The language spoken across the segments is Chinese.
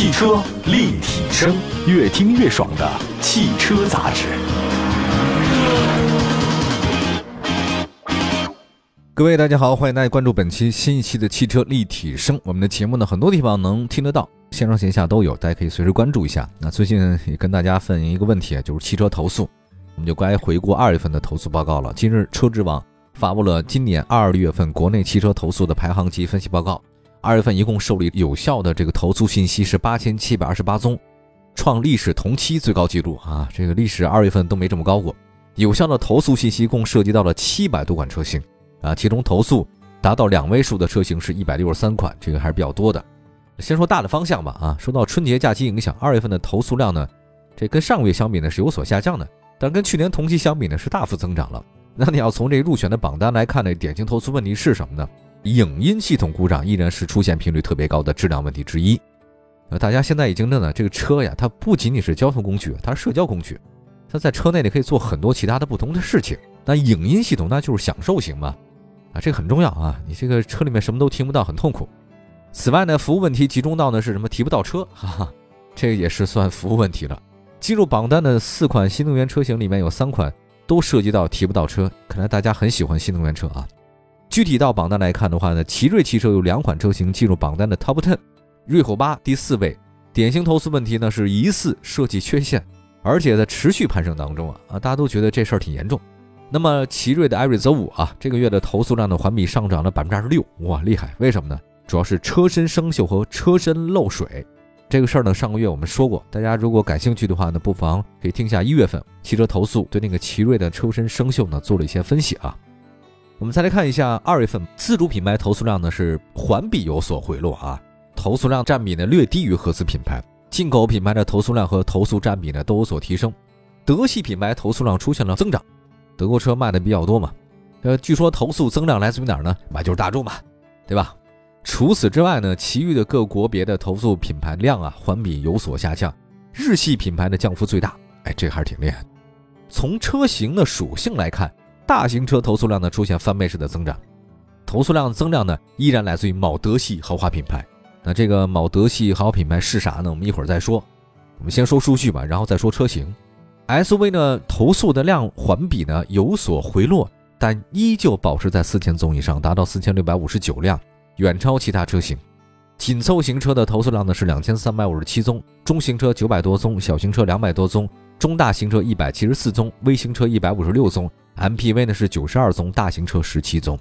汽车立体声，越听越爽的汽车杂志。各位大家好，欢迎大家关注本期新一期的汽车立体声。我们的节目呢，很多地方能听得到，线上线下都有，大家可以随时关注一下。那最近也跟大家反映一个问题啊，就是汽车投诉，我们就该回顾二月份的投诉报告了。今日车之网发布了今年二月份国内汽车投诉的排行及分析报告。二月份一共受理有效的这个投诉信息是八千七百二十八宗，创历史同期最高纪录啊！这个历史二月份都没这么高过。有效的投诉信息共涉及到了七百多款车型啊，其中投诉达到两位数的车型是一百六十三款，这个还是比较多的。先说大的方向吧啊，受到春节假期影响，二月份的投诉量呢，这跟上个月相比呢是有所下降的，但跟去年同期相比呢是大幅增长了。那你要从这入选的榜单来看呢，典型投诉问题是什么呢？影音系统故障依然是出现频率特别高的质量问题之一。呃，大家现在已经认了，这个车呀，它不仅仅是交通工具，它是社交工具，它在车内里可以做很多其他的不同的事情。那影音系统那就是享受型嘛，啊，这个很重要啊。你这个车里面什么都听不到，很痛苦。此外呢，服务问题集中到呢是什么？提不到车，哈哈，这个也是算服务问题了。进入榜单的四款新能源车型里面有三款都涉及到提不到车，看来大家很喜欢新能源车啊。具体到榜单来看的话呢，奇瑞汽车有两款车型进入榜单的 Top Ten，瑞虎八第四位，典型投诉问题呢是疑似设计缺陷，而且在持续攀升当中啊啊，大家都觉得这事儿挺严重。那么奇瑞的艾瑞泽五啊，这个月的投诉量呢环比上涨了百分之二十六，哇，厉害！为什么呢？主要是车身生锈和车身漏水这个事儿呢，上个月我们说过，大家如果感兴趣的话呢，不妨可以听一下一月份汽车投诉对那个奇瑞的车身生锈呢做了一些分析啊。我们再来看一下二月份自主品牌投诉量呢是环比有所回落啊，投诉量占比呢略低于合资品牌，进口品牌的投诉量和投诉占比呢都有所提升，德系品牌投诉量出现了增长，德国车卖的比较多嘛，呃，据说投诉增量来自于哪儿呢？那就是大众嘛，对吧？除此之外呢，其余的各国别的投诉品牌量啊环比有所下降，日系品牌的降幅最大，哎，这还是挺厉害。从车型的属性来看。大型车投诉量呢出现翻倍式的增长，投诉量增量呢依然来自于某德系豪华品牌。那这个某德系豪华品牌是啥呢？我们一会儿再说。我们先说数据吧，然后再说车型。SUV 呢投诉的量环比呢有所回落，但依旧保持在四千宗以上，达到四千六百五十九辆，远超其他车型。紧凑型车的投诉量呢是两千三百五十七宗，中型车九百多宗，小型车两百多宗，中大型车一百七十四宗，微型车一百五十六宗。MPV 呢是九十二宗，大型车十七宗。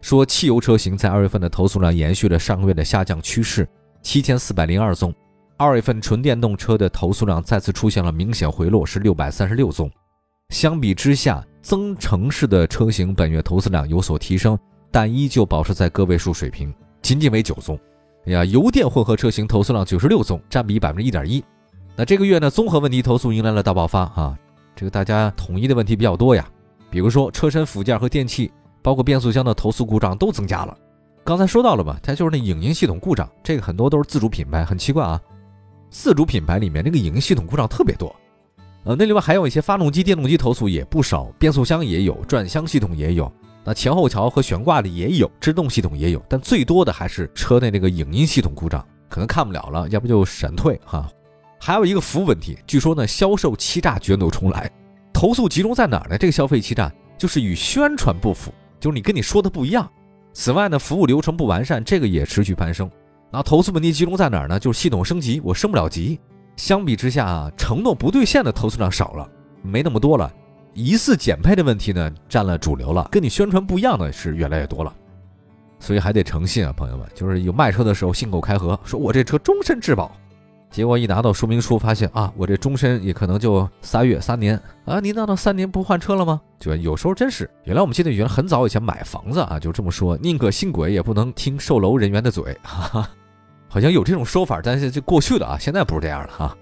说汽油车型在二月份的投诉量延续了上个月的下降趋势，七千四百零二宗。二月份纯电动车的投诉量再次出现了明显回落，是六百三十六宗。相比之下，增程式的车型本月投诉量有所提升，但依旧保持在个位数水平，仅仅为九宗。哎呀，油电混合车型投诉量九十六宗，占比百分之一点一。那这个月呢，综合问题投诉迎来了大爆发啊！这个大家统一的问题比较多呀。比如说车身附件和电器，包括变速箱的投诉故障都增加了。刚才说到了吧，它就是那影音系统故障，这个很多都是自主品牌，很奇怪啊。自主品牌里面那个影音系统故障特别多，呃，那另外还有一些发动机、电动机投诉也不少，变速箱也有，转向系统也有，那前后桥和悬挂的也有，制动系统也有，但最多的还是车内那个影音系统故障，可能看不了了，要不就闪退哈。还有一个服务问题，据说呢销售欺诈卷土重来。投诉集中在哪儿呢？这个消费欺诈就是与宣传不符，就是你跟你说的不一样。此外呢，服务流程不完善，这个也持续攀升。那投诉问题集中在哪儿呢？就是系统升级我升不了级。相比之下啊，承诺不兑现的投诉量少了，没那么多了。疑似减配的问题呢，占了主流了，跟你宣传不一样的是越来越多了。所以还得诚信啊，朋友们，就是有卖车的时候信口开河，说我这车终身质保。结果一拿到说明书，发现啊，我这终身也可能就仨月、三年啊！您难道三年不换车了吗？就有时候真是，原来我们记得原很早以前买房子啊，就这么说，宁可信鬼也不能听售楼人员的嘴，哈哈，好像有这种说法，但是这过去了啊，现在不是这样了哈。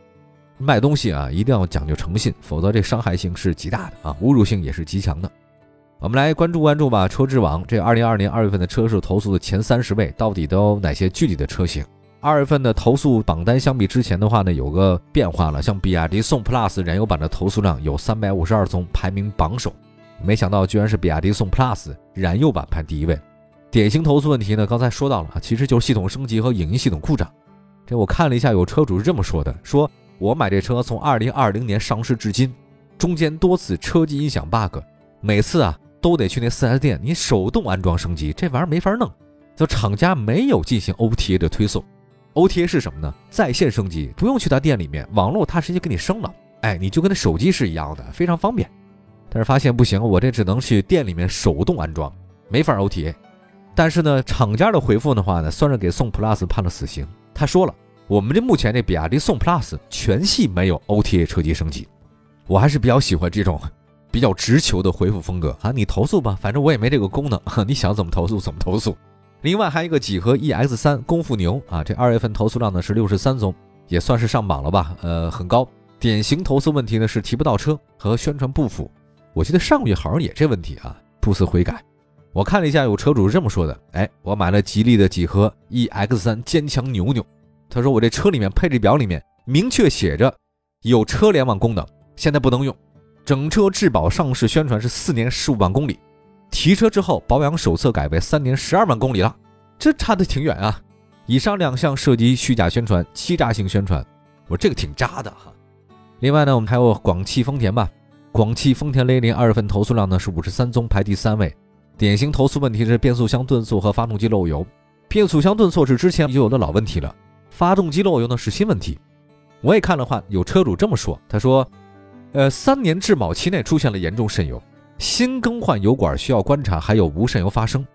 卖东西啊，一定要讲究诚信，否则这伤害性是极大的啊，侮辱性也是极强的。我们来关注关注吧，车之网这二零二二年二月份的车市投诉的前三十位，到底都有哪些具体的车型？二月份的投诉榜单相比之前的话呢，有个变化了。像比亚迪宋 PLUS 燃油版的投诉量有三百五十二宗，排名榜首。没想到居然是比亚迪宋 PLUS 燃油版排第一位。典型投诉问题呢，刚才说到了，其实就是系统升级和影音系统故障。这我看了一下，有车主是这么说的：说我买这车从二零二零年上市至今，中间多次车机音响 bug，每次啊都得去那 4S 店，你手动安装升级，这玩意儿没法弄。就厂家没有进行 OTA 的推送，OTA 是什么呢？在线升级，不用去他店里面，网络他直接给你升了，哎，你就跟那手机是一样的，非常方便。但是发现不行，我这只能去店里面手动安装，没法 OTA。但是呢，厂家的回复的话呢，算是给宋 Plus 判了死刑。他说了，我们这目前这比亚迪宋 Plus 全系没有 OTA 车机升级。我还是比较喜欢这种 比较直球的回复风格啊，你投诉吧，反正我也没这个功能，你想怎么投诉怎么投诉。另外还有一个几何 EX 三功夫牛啊，这二月份投诉量呢是六十三宗，也算是上榜了吧？呃，很高。典型投诉问题呢是提不到车和宣传不符。我记得上个月好像也这问题啊，不思悔改。我看了一下，有车主是这么说的：哎，我买了吉利的几何 EX 三坚强牛牛，他说我这车里面配置表里面明确写着有车联网功能，现在不能用。整车质保上市宣传是四年十五万公里。提车之后，保养手册改为三年十二万公里了，这差的挺远啊！以上两项涉及虚假宣传、欺诈性宣传，我这个挺渣的哈。另外呢，我们还有广汽丰田吧，广汽丰田雷凌二月份投诉量呢是五十三宗，排第三位。典型投诉问题是变速箱顿挫和发动机漏油。变速箱顿挫是之前就有的老问题了，发动机漏油呢是新问题。我也看了话，有车主这么说，他说：“呃，三年质保期内出现了严重渗油。”新更换油管需要观察还有无渗油发生，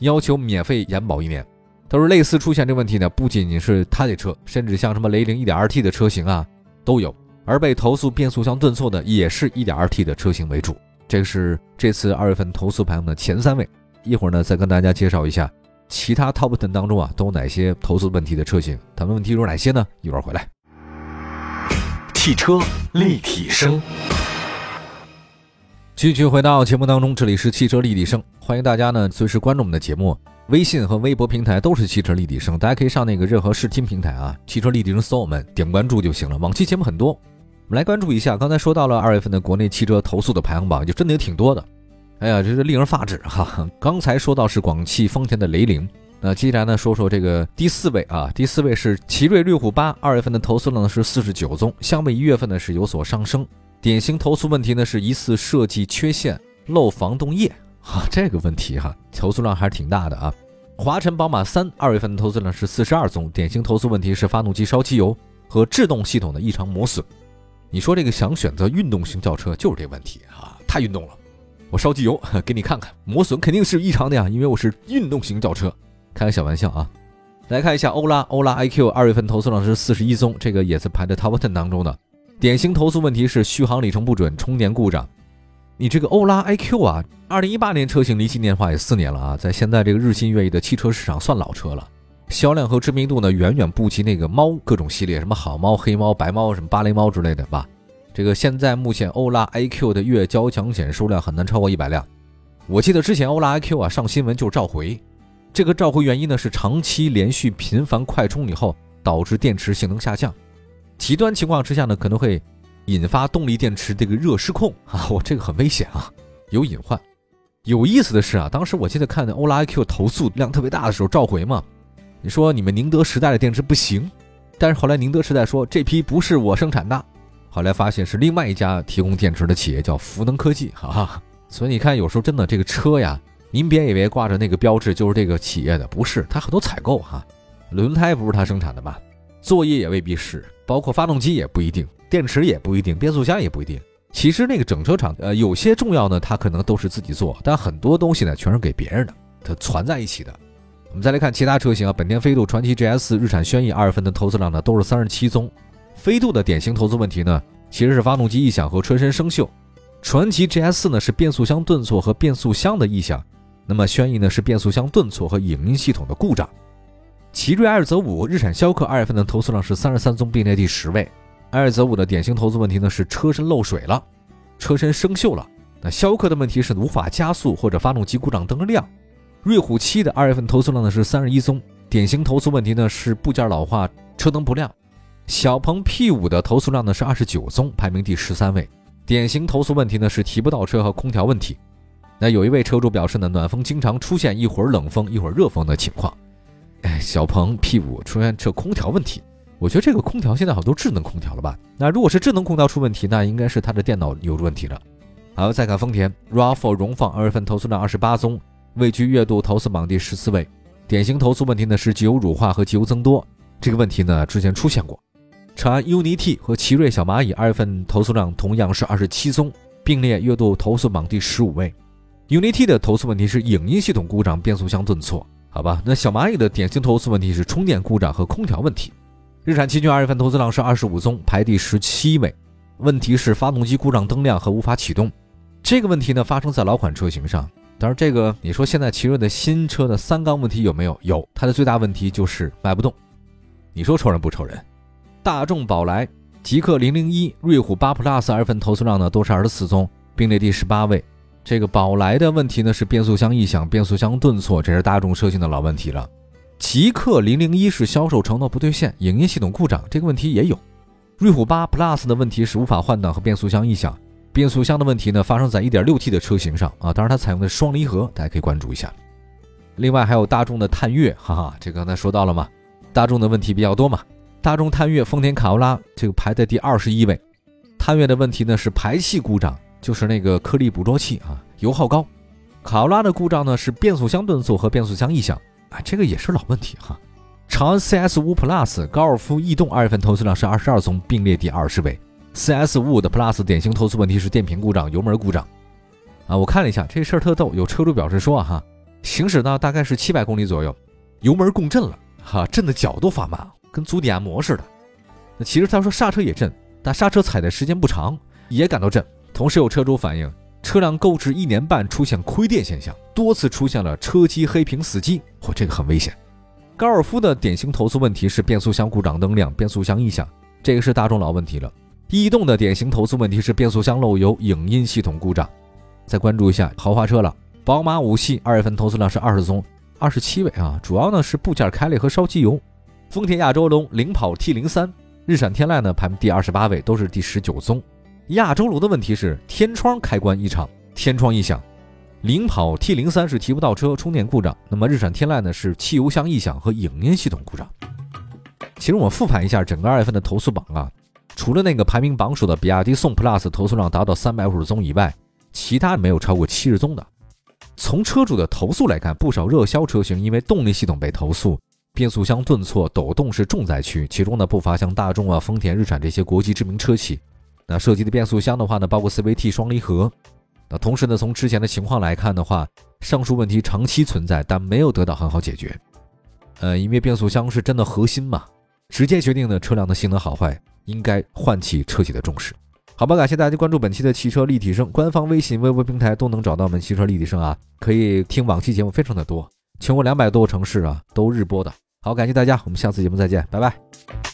要求免费延保一年。他说类似出现这问题呢，不仅仅是他的车，甚至像什么雷凌 1.2T 的车型啊都有。而被投诉变速箱顿挫的也是一点二 T 的车型为主。这是这次二月份投诉排行的前三位。一会儿呢再跟大家介绍一下其他 Top Ten 当中啊都有哪些投诉问题的车型，他们问题有哪些呢？一会儿回来。汽车立体声。继续回到节目当中，这里是汽车立体声，欢迎大家呢随时关注我们的节目，微信和微博平台都是汽车立体声，大家可以上那个任何视听平台啊，汽车立体声搜我们，点关注就行了。往期节目很多，我们来关注一下。刚才说到了二月份的国内汽车投诉的排行榜，就真的也挺多的。哎呀，这是令人发指哈！刚才说到是广汽丰田的雷凌，那接下来呢说说这个第四位啊，第四位是奇瑞瑞虎八，二月份的投诉呢是四十九宗，相比一月份呢是有所上升。典型投诉问题呢是疑似设计缺陷漏防冻液啊，这个问题哈，投诉量还是挺大的啊。华晨宝马三二月份的投诉量是四十二宗，典型投诉问题是发动机烧机油和制动系统的异常磨损。你说这个想选择运动型轿车就是这问题啊，太运动了，我烧机油 给你看看，磨损肯定是异常的呀，因为我是运动型轿车，开个小玩笑啊。来看一下欧拉，欧拉 iQ 二月份投诉量是四十一宗，这个也是排在 Top Ten 当中的。典型投诉问题是续航里程不准、充电故障。你这个欧拉 iQ 啊，二零一八年车型离今年话也四年了啊，在现在这个日新月异的汽车市场算老车了，销量和知名度呢远远不及那个猫各种系列，什么好猫、黑猫、白猫、什么芭蕾猫之类的吧。这个现在目前欧拉 iQ 的月交强险数量很难超过一百辆。我记得之前欧拉 iQ 啊上新闻就是召回，这个召回原因呢是长期连续频繁快充以后导致电池性能下降。极端情况之下呢，可能会引发动力电池这个热失控 啊，我这个很危险啊，有隐患。有意思的是啊，当时我记得看欧拉 iQ 投诉量特别大的时候召回嘛，你说你们宁德时代的电池不行，但是后来宁德时代说这批不是我生产的，后来发现是另外一家提供电池的企业叫福能科技，哈哈。所以你看有时候真的这个车呀，您别以为挂着那个标志就是这个企业的，不是，它很多采购哈，轮胎不是它生产的吧？作业也未必是。包括发动机也不一定，电池也不一定，变速箱也不一定。其实那个整车厂，呃，有些重要呢，它可能都是自己做，但很多东西呢，全是给别人的，它攒在一起的。我们再来看其他车型啊，本田飞度、传祺 GS、日产轩逸，二分的投资量呢都是三十七宗。飞度的典型投资问题呢，其实是发动机异响和车身生锈；传祺 GS 呢是变速箱顿挫和变速箱的异响，那么轩逸呢是变速箱顿挫和影音系统的故障。奇瑞艾尔泽五、日产逍客二月份的投诉量是三十三宗，并列第十位。艾尔泽五的典型投诉问题呢是车身漏水了，车身生锈了。那逍客的问题是无法加速或者发动机故障灯亮。瑞虎七的二月份投诉量呢是三十一宗，典型投诉问题呢是部件老化、车灯不亮。小鹏 P 五的投诉量呢是二十九宗，排名第十三位。典型投诉问题呢是提不到车和空调问题。那有一位车主表示呢，暖风经常出现一会儿冷风一会儿热风的情况。哎，小鹏 P5 出现这空调问题，我觉得这个空调现在好多智能空调了吧？那如果是智能空调出问题，那应该是它的电脑有问题了。好，再看丰田 RAV4 荣放二月份投诉量二十八宗，位居月度投诉榜第十四位。典型投诉问题呢是机油乳化和机油增多，这个问题呢之前出现过。长安 UNI-T 和奇瑞小蚂蚁二月份投诉量同样是二十七宗，并列月度投诉榜第十五位。UNI-T 的投诉问题是影音系统故障、变速箱顿挫，好吧？那小蚂蚁的典型投诉问题是充电故障和空调问题。日产奇骏二月份投诉量是二十五宗，排第十七位。问题是发动机故障灯亮和无法启动。这个问题呢发生在老款车型上。当然，这个你说现在奇瑞的新车的三缸问题有没有？有，它的最大问题就是卖不动。你说愁人不愁人？大众宝来、极氪零零一、瑞虎八 Plus 二月份投诉量呢都是二十四宗，并列第十八位。这个宝来的问题呢是变速箱异响、变速箱顿挫，这是大众车型的老问题了。极氪零零一是销售承诺不兑现，影音系统故障，这个问题也有。瑞虎八 Plus 的问题是无法换挡和变速箱异响，变速箱的问题呢发生在 1.6T 的车型上啊，当然它采用的双离合，大家可以关注一下。另外还有大众的探岳，哈哈，这刚才说到了嘛，大众的问题比较多嘛。大众探岳、丰田卡罗拉这个排在第二十一位。探岳的问题呢是排气故障，就是那个颗粒捕捉器啊，油耗高。卡罗拉的故障呢是变速箱顿挫和变速箱异响。啊，这个也是老问题哈。长安 CS 五 Plus、高尔夫逸动二月份投诉量是二十二宗，并列第二十位。CS 五的 Plus 典型投诉问题是电瓶故障、油门故障。啊，我看了一下这事儿特逗，有车主表示说哈，行驶到大概是七百公里左右，油门共振了，哈，震的脚都发麻，跟足底按摩似的。那其实他说刹车也震，但刹车踩的时间不长，也感到震。同时有车主反映。车辆购置一年半出现亏电现象，多次出现了车机黑屏死机，嚯，这个很危险。高尔夫的典型投诉问题是变速箱故障灯亮、变速箱异响，这个是大众老问题了。逸动的典型投诉问题是变速箱漏油、影音系统故障。再关注一下豪华车了，宝马五系二月份投诉量是二十宗，二十七位啊，主要呢是部件开裂和烧机油。丰田亚洲龙领跑 T 零三，日产天籁呢排名第二十八位，都是第十九宗。亚洲龙的问题是天窗开关异常，天窗异响。领跑 T 零三是提不到车，充电故障。那么日产天籁呢是汽油箱异响和影音系统故障。其实我们复盘一下整个二月份的投诉榜啊，除了那个排名榜首的比亚迪宋 PLUS 投诉量达到三百五十宗以外，其他没有超过七十宗的。从车主的投诉来看，不少热销车型因为动力系统被投诉，变速箱顿挫、抖动是重灾区，其中呢不乏像大众啊、丰田、日产这些国际知名车企。那涉及的变速箱的话呢，包括 CVT 双离合。那同时呢，从之前的情况来看的话，上述问题长期存在，但没有得到很好解决。呃，因为变速箱是真的核心嘛，直接决定了车辆的性能好坏，应该唤起车企的重视。好吧，感谢大家关注本期的汽车立体声，官方微信、微博平台都能找到我们汽车立体声啊，可以听往期节目非常的多，全国两百多个城市啊都日播的。好，感谢大家，我们下次节目再见，拜拜。